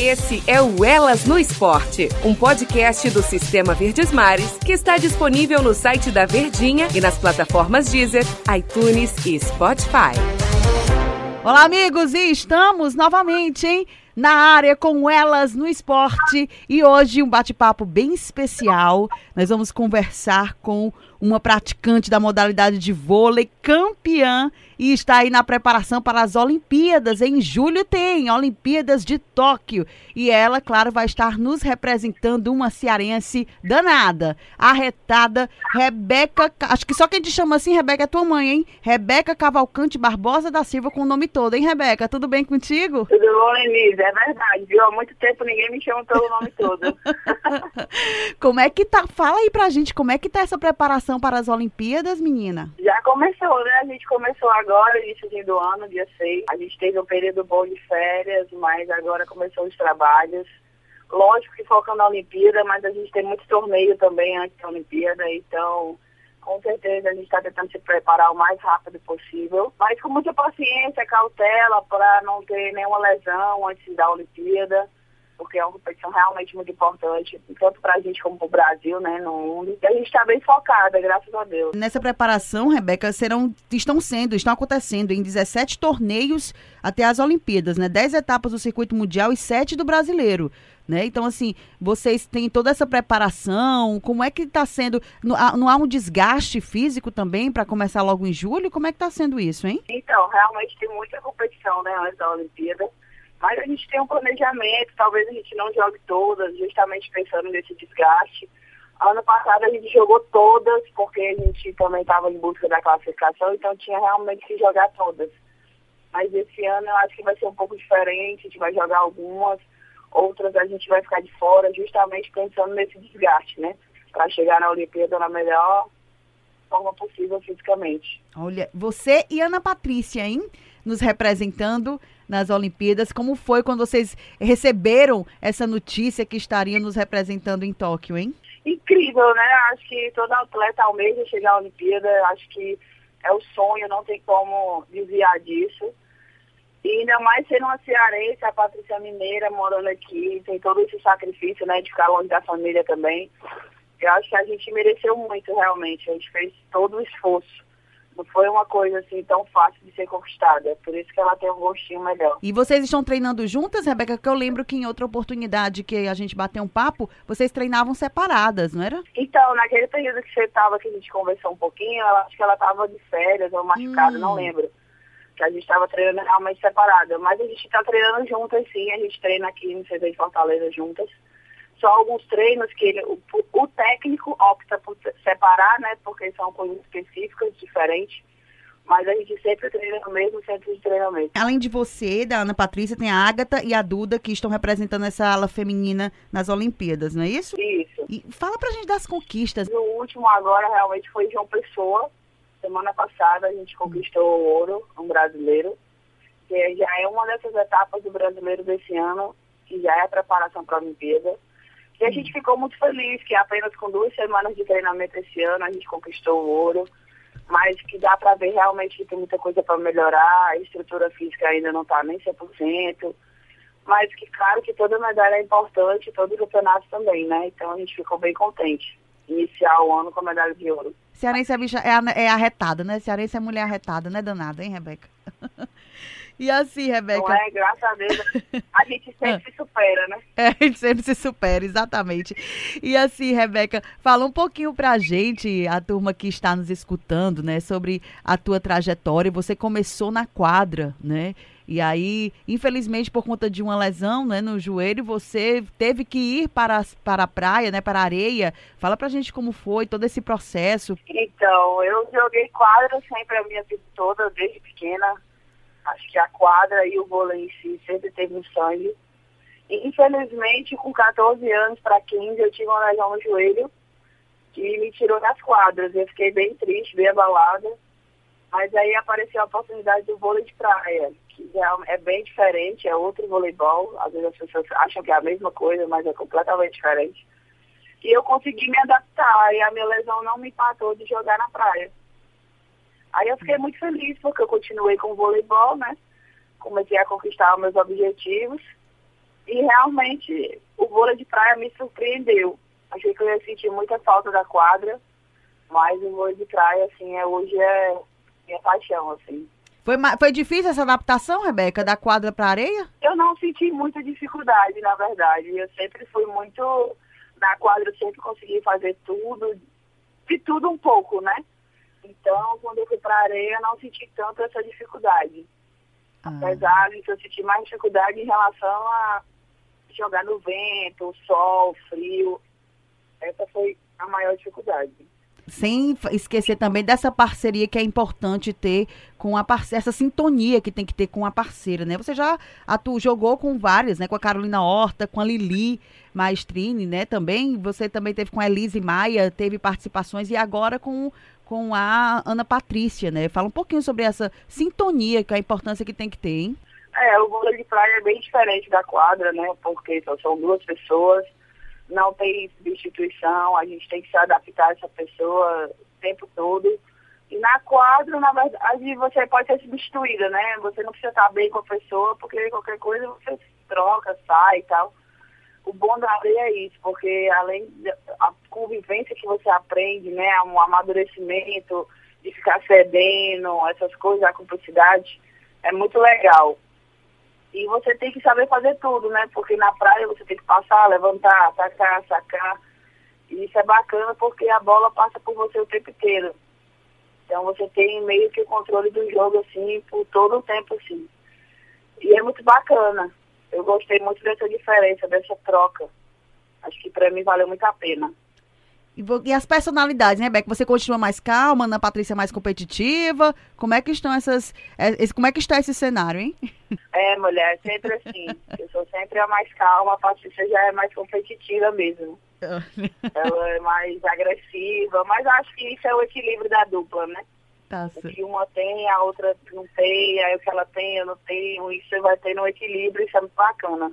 Esse é o Elas no Esporte, um podcast do Sistema Verdes Mares que está disponível no site da Verdinha e nas plataformas Deezer, iTunes e Spotify. Olá, amigos, e estamos novamente, hein? Na área com elas no esporte e hoje um bate-papo bem especial. Nós vamos conversar com uma praticante da modalidade de vôlei, campeã e está aí na preparação para as Olimpíadas. Em julho tem Olimpíadas de Tóquio e ela, claro, vai estar nos representando uma cearense danada, arretada, Rebeca, acho que só quem te chama assim, Rebeca, é tua mãe, hein? Rebeca Cavalcante Barbosa da Silva com o nome todo, hein, Rebeca? Tudo bem contigo? Tudo bom, Lenise? É verdade, viu? Há muito tempo ninguém me chama pelo nome todo. como é que tá? Fala aí pra gente, como é que tá essa preparação para as Olimpíadas, menina? Já começou, né? A gente começou agora, início do ano, dia 6. A gente teve um período bom de férias, mas agora começou os trabalhos. Lógico que focando na Olimpíada, mas a gente tem muito torneio também antes da Olimpíada, então com certeza a gente está tentando se preparar o mais rápido possível, mas com muita paciência, cautela para não ter nenhuma lesão antes da Olimpíada porque é uma competição realmente muito importante, tanto para a gente como para o Brasil, né, no mundo. E a gente está bem focada, graças a Deus. Nessa preparação, Rebeca, serão, estão sendo, estão acontecendo em 17 torneios até as Olimpíadas, né? 10 etapas do circuito mundial e 7 do brasileiro. Né? Então, assim, vocês têm toda essa preparação, como é que está sendo? Não há, não há, um desgaste físico também para começar logo em julho? Como é que está sendo isso, hein? Então, realmente tem muita competição, né, antes da Olimpíada. Mas a gente tem um planejamento, talvez a gente não jogue todas, justamente pensando nesse desgaste. Ano passado a gente jogou todas, porque a gente também estava em busca da classificação, então tinha realmente que jogar todas. Mas esse ano eu acho que vai ser um pouco diferente, a gente vai jogar algumas, outras a gente vai ficar de fora, justamente pensando nesse desgaste, né? Para chegar na Olimpíada na melhor forma possível fisicamente. Olha, você e Ana Patrícia, hein? Nos representando nas Olimpíadas. Como foi quando vocês receberam essa notícia que estariam nos representando em Tóquio, hein? Incrível, né? Acho que todo atleta almeja chegar à Olimpíada. Acho que é o sonho, não tem como desviar disso. E ainda mais sendo uma cearense, a Patrícia Mineira morando aqui, tem todo esse sacrifício, né, de ficar longe da família também. Eu acho que a gente mereceu muito, realmente. A gente fez todo o esforço não foi uma coisa assim tão fácil de ser conquistada. É por isso que ela tem um gostinho melhor. E vocês estão treinando juntas, Rebeca? Que eu lembro que em outra oportunidade que a gente bateu um papo, vocês treinavam separadas, não era? Então, naquele período que você estava, que a gente conversou um pouquinho, eu acho que ela estava de férias ou machucada, hum. não lembro. Que a gente estava treinando realmente separada. Mas a gente está treinando juntas, sim. A gente treina aqui no CD de Fortaleza juntas só alguns treinos que ele, o, o, técnico opta por separar, né? Porque são coisas específicas, diferentes. Mas a gente sempre treina no mesmo centro de treinamento. Além de você, da Ana Patrícia, tem a Ágata e a Duda que estão representando essa ala feminina nas Olimpíadas, não é isso? Isso. E fala pra gente das conquistas. No último agora realmente foi João Pessoa. Semana passada a gente conquistou o ouro, um brasileiro. Que já é uma dessas etapas do brasileiro desse ano, que já é a preparação para a Olimpíada. E a gente ficou muito feliz que apenas com duas semanas de treinamento esse ano a gente conquistou o ouro, mas que dá para ver realmente que tem muita coisa para melhorar, a estrutura física ainda não está nem 100%, mas que claro que toda medalha é importante, todo campeonato também, né? Então a gente ficou bem contente iniciar o ano com a medalha de ouro. Cearense é, bicha, é, é arretada, né? Cearense é mulher arretada, né, danada, hein, Rebeca? E assim, Rebeca. Não é, graças a Deus, a gente sempre se supera, né? É, a gente sempre se supera, exatamente. E assim, Rebeca, fala um pouquinho pra gente, a turma que está nos escutando, né, sobre a tua trajetória. Você começou na quadra, né? E aí, infelizmente, por conta de uma lesão né, no joelho, você teve que ir para, para a praia, né, para a areia. Fala pra gente como foi todo esse processo. Então, eu joguei quadra sempre a minha vida toda, desde pequena Acho que a quadra e o vôlei em si sempre teve um sangue. E, infelizmente, com 14 anos para 15, eu tive uma lesão no joelho que me tirou das quadras. Eu fiquei bem triste, bem abalada. Mas aí apareceu a oportunidade do vôlei de praia, que já é bem diferente, é outro voleibol. Às vezes as pessoas acham que é a mesma coisa, mas é completamente diferente. E eu consegui me adaptar e a minha lesão não me empatou de jogar na praia. Aí eu fiquei muito feliz porque eu continuei com o voleibol, né? Comecei a conquistar meus objetivos. E realmente o vôlei de praia me surpreendeu. Achei que eu ia sentir muita falta da quadra, mas o vôlei de praia, assim, é, hoje é minha paixão, assim. Foi, foi difícil essa adaptação, Rebeca, da quadra para areia? Eu não senti muita dificuldade, na verdade. Eu sempre fui muito. Na quadra eu sempre consegui fazer tudo, de tudo um pouco, né? Então, quando eu fui para areia, eu não senti tanto essa dificuldade. Ah. Apesar de que eu senti mais dificuldade em relação a jogar no vento, sol, frio. Essa foi a maior dificuldade sem esquecer também dessa parceria que é importante ter com a parceira, essa sintonia que tem que ter com a parceira, né? Você já atu, jogou com várias, né? Com a Carolina Horta, com a Lili Maestrini, né? Também, você também teve com a Elise Maia, teve participações, e agora com, com a Ana Patrícia, né? Fala um pouquinho sobre essa sintonia, que a importância que tem que ter, hein? É, o vôlei de praia é bem diferente da quadra, né? Porque são duas pessoas não tem substituição, a gente tem que se adaptar a essa pessoa o tempo todo. E na quadra, na verdade, você pode ser substituída, né? Você não precisa estar bem com a pessoa, porque qualquer coisa você troca, sai e tal. O bom da areia é isso, porque além da convivência que você aprende, né? Um amadurecimento, de ficar cedendo, essas coisas, a cumplicidade, é muito legal. E você tem que saber fazer tudo, né? Porque na praia você tem que passar, levantar, atacar, sacar. E isso é bacana porque a bola passa por você o tempo inteiro. Então você tem meio que o controle do jogo, assim, por todo o tempo, assim. E é muito bacana. Eu gostei muito dessa diferença, dessa troca. Acho que para mim valeu muito a pena. E, as personalidades, né, Beck? Você continua mais calma, Ana Patrícia mais competitiva. Como é que estão essas. É, como é que está esse cenário, hein? É, mulher, sempre assim. Eu sou sempre a mais calma, a Patrícia já é mais competitiva mesmo. Ela é mais agressiva, mas acho que isso é o equilíbrio da dupla, né? Tá que uma tem, a outra não tem, aí o que ela tem, eu não tenho, isso vai ter no equilíbrio, isso é muito bacana.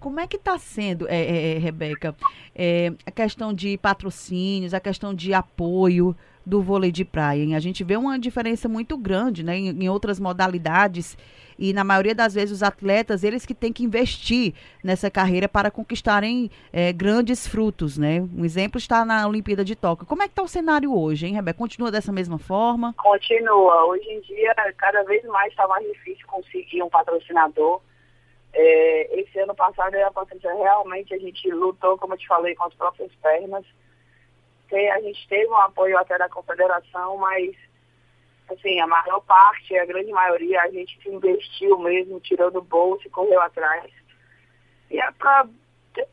Como é que está sendo, é, é, é, Rebeca, é, a questão de patrocínios, a questão de apoio do vôlei de praia? Hein? A gente vê uma diferença muito grande né, em, em, outras modalidades e na maioria das vezes os atletas, eles que têm que investir nessa carreira para conquistarem é, grandes frutos, né? Um exemplo está na Olimpíada de Tóquio. Como é que está o cenário hoje, hein, Rebeca? Continua dessa mesma forma? Continua. Hoje em dia, cada vez mais está mais difícil conseguir um patrocinador é, esse ano passado realmente a gente lutou, como eu te falei, com as próprias pernas. A gente teve um apoio até da confederação, mas assim, a maior parte, a grande maioria, a gente investiu mesmo, tirou do bolso e correu atrás. E é para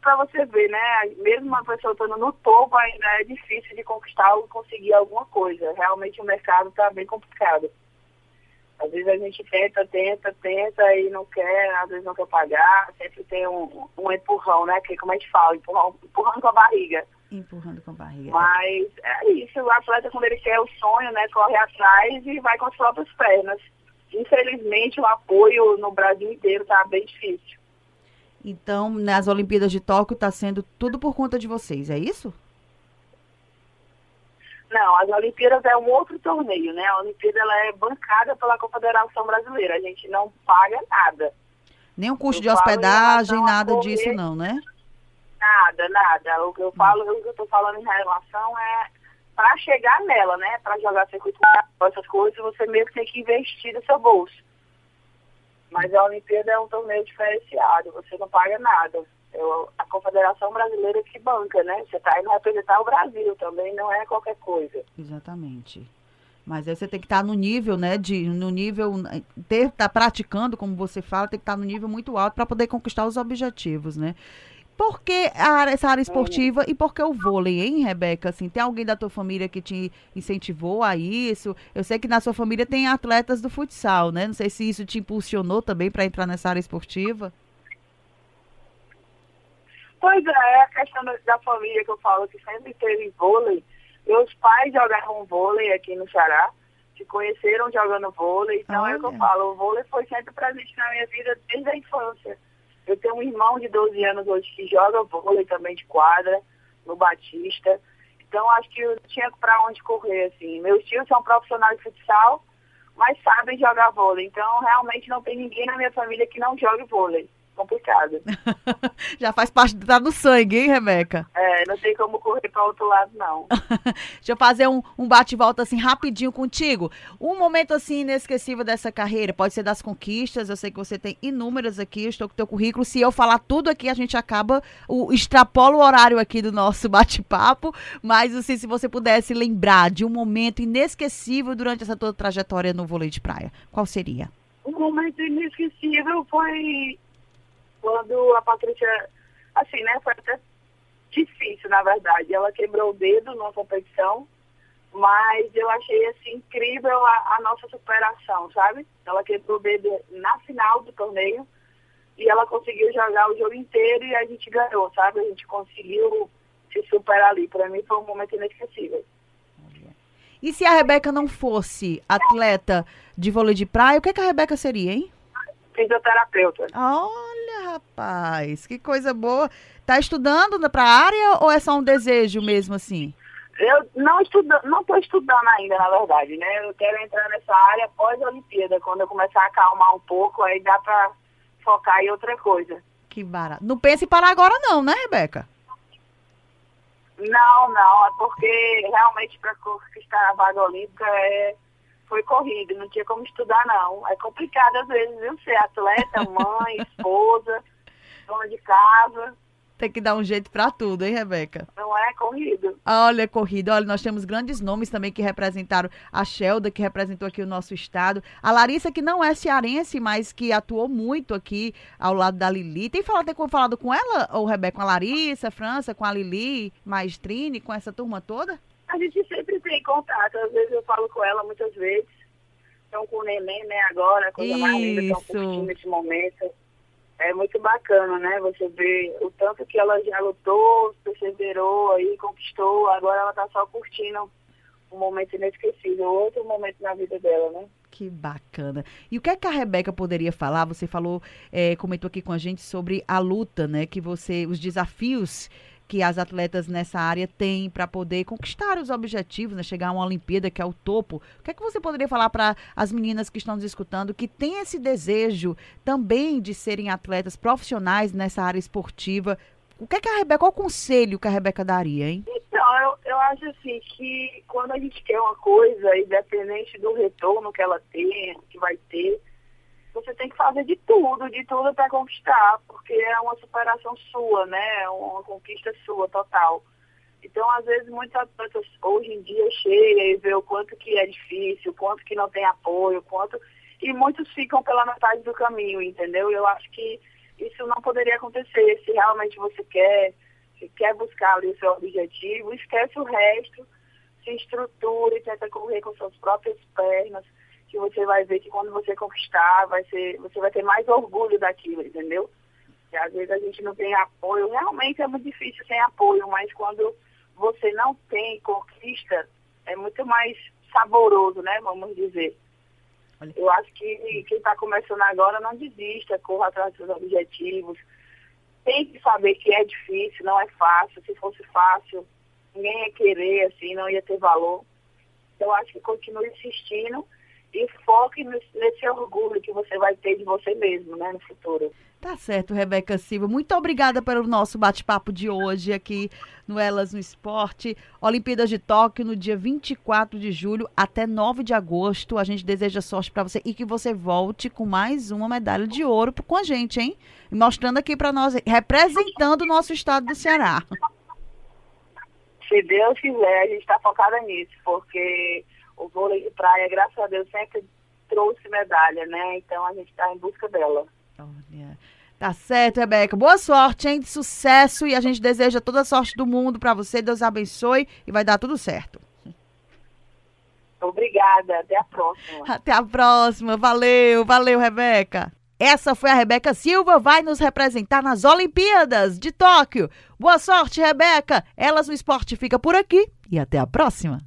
para você ver, né? Mesmo uma pessoa estando no topo, ainda é difícil de conquistar ou conseguir alguma coisa. Realmente o mercado está bem complicado. Às vezes a gente tenta, tenta, tenta e não quer, às vezes não quer pagar, sempre tem um, um empurrão, né? Que como a gente fala, empurrão, empurrando com a barriga. Empurrando com a barriga. Mas é isso, o atleta quando ele quer o sonho, né, corre atrás e vai com as próprias pernas. Infelizmente o apoio no Brasil inteiro está bem difícil. Então, nas Olimpíadas de Tóquio está sendo tudo por conta de vocês, é isso? Não, as Olimpíadas é um outro torneio, né? A Olimpíada ela é bancada pela Confederação Brasileira. A gente não paga nada. Nem um custo eu de hospedagem, nada disso não, né? Nada, nada. O que eu falo, o que eu estou falando em relação é para chegar nela, né? Para jogar circuito essas coisas, você mesmo tem que investir no seu bolso. Mas a Olimpíada é um torneio diferenciado, você não paga nada. Eu, a Confederação Brasileira que banca, né? Você está indo representar o Brasil também, não é qualquer coisa. Exatamente. Mas aí você tem que estar tá no nível, né, de no nível ter tá praticando, como você fala, tem que estar tá no nível muito alto para poder conquistar os objetivos, né? Por que área, essa área esportiva e por que o vôlei, hein, Rebeca? Assim, tem alguém da tua família que te incentivou a isso? Eu sei que na sua família tem atletas do futsal, né? Não sei se isso te impulsionou também para entrar nessa área esportiva. Pois é, é, a questão da família que eu falo, que sempre teve vôlei. Meus pais jogavam vôlei aqui no Ceará, se conheceram jogando vôlei, então Olha. é o que eu falo, o vôlei foi sempre presente na minha vida desde a infância. Eu tenho um irmão de 12 anos hoje que joga vôlei também de quadra, no Batista. Então acho que eu tinha para onde correr, assim. Meus tios são profissionais de futsal, mas sabem jogar vôlei. Então realmente não tem ninguém na minha família que não jogue vôlei. Complicado. Já faz parte, tá no sangue, hein, Rebeca? É, não tem como correr para outro lado, não. Deixa eu fazer um, um bate-volta assim rapidinho contigo. Um momento assim inesquecível dessa carreira, pode ser das conquistas, eu sei que você tem inúmeras aqui, eu estou com o teu currículo. Se eu falar tudo aqui, a gente acaba, o, extrapola o horário aqui do nosso bate-papo, mas assim, se você pudesse lembrar de um momento inesquecível durante essa toda trajetória no vôlei de praia, qual seria? Um momento inesquecível foi quando a Patrícia, assim, né, foi até difícil, na verdade. Ela quebrou o dedo numa competição, mas eu achei, assim, incrível a, a nossa superação, sabe? Ela quebrou o dedo na final do torneio e ela conseguiu jogar o jogo inteiro e a gente ganhou, sabe? A gente conseguiu se superar ali. Para mim foi um momento inesquecível. E se a Rebeca não fosse atleta de vôlei de praia, o que, é que a Rebeca seria, hein? Fisioterapeuta. Olha, rapaz, que coisa boa. Tá estudando para a área ou é só um desejo mesmo assim? Eu não estudo, não estou estudando ainda, na verdade, né? Eu quero entrar nessa área pós-Olimpíada, quando eu começar a acalmar um pouco, aí dá para focar em outra coisa. Que barato. Não pense em parar agora não, né, Rebeca? Não, não, é porque realmente para conquistar a vaga olímpica é foi corrido, não tinha como estudar, não. É complicado às vezes, viu? Ser atleta, mãe, esposa, dona de casa. Tem que dar um jeito para tudo, hein, Rebeca? Não é corrido. Olha, corrida. Olha, nós temos grandes nomes também que representaram a Shelda, que representou aqui o nosso estado. A Larissa, que não é cearense, mas que atuou muito aqui ao lado da Lili. Tem falado, tem falado com ela, ou Rebeca, com a Larissa, França, com a Lili, Maestrine, com essa turma toda? A gente sempre tem contato, às vezes eu falo com ela muitas vezes. Estão com o neném, né, agora, coisa mais linda, estão curtindo esse momento. É muito bacana, né? Você vê o tanto que ela já lutou, perseverou aí, conquistou, agora ela tá só curtindo um momento inesquecível, outro momento na vida dela, né? Que bacana. E o que é que a Rebeca poderia falar? Você falou, é, comentou aqui com a gente sobre a luta, né? Que você, os desafios que as atletas nessa área têm para poder conquistar os objetivos, né? chegar a uma Olimpíada que é o topo. O que é que você poderia falar para as meninas que estão nos escutando que têm esse desejo também de serem atletas profissionais nessa área esportiva? O que é que a Rebeca, qual conselho que a Rebeca daria, hein? Então, eu, eu acho assim que quando a gente quer uma coisa, independente do retorno que ela tem, que vai ter, você tem que fazer de tudo, de tudo para conquistar, porque é uma superação sua, né? É uma conquista sua total. Então, às vezes, muitas pessoas hoje em dia chegam e vê o quanto que é difícil, o quanto que não tem apoio, quanto. E muitos ficam pela metade do caminho, entendeu? Eu acho que isso não poderia acontecer. Se realmente você quer, se quer buscar ali o seu objetivo, esquece o resto, se estrutura e tenta correr com suas próprias pernas que você vai ver que quando você conquistar, vai ser, você vai ter mais orgulho daquilo, entendeu? E às vezes a gente não tem apoio, realmente é muito difícil sem apoio, mas quando você não tem conquista, é muito mais saboroso, né? Vamos dizer. Eu acho que quem está começando agora não desista, corra atrás dos seus objetivos. Tem que saber que é difícil, não é fácil. Se fosse fácil, ninguém ia querer, assim, não ia ter valor. Então, eu acho que continue insistindo e foque nesse orgulho que você vai ter de você mesmo, né, no futuro. Tá certo, Rebeca Silva. Muito obrigada pelo nosso bate-papo de hoje aqui no Elas no Esporte. Olimpíadas de Tóquio no dia 24 de julho até 9 de agosto. A gente deseja sorte para você e que você volte com mais uma medalha de ouro com a gente, hein? Mostrando aqui para nós, representando o nosso estado do Ceará. Se Deus quiser, a gente está focada nisso, porque o vôlei de praia, graças a Deus, sempre trouxe medalha, né? Então a gente está em busca dela. Olha. Tá certo, Rebeca. Boa sorte, hein? De sucesso e a gente deseja toda a sorte do mundo para você. Deus abençoe e vai dar tudo certo. Obrigada. Até a próxima. Até a próxima. Valeu, valeu, Rebeca. Essa foi a Rebeca Silva, vai nos representar nas Olimpíadas de Tóquio. Boa sorte, Rebeca. Elas no Esporte fica por aqui e até a próxima.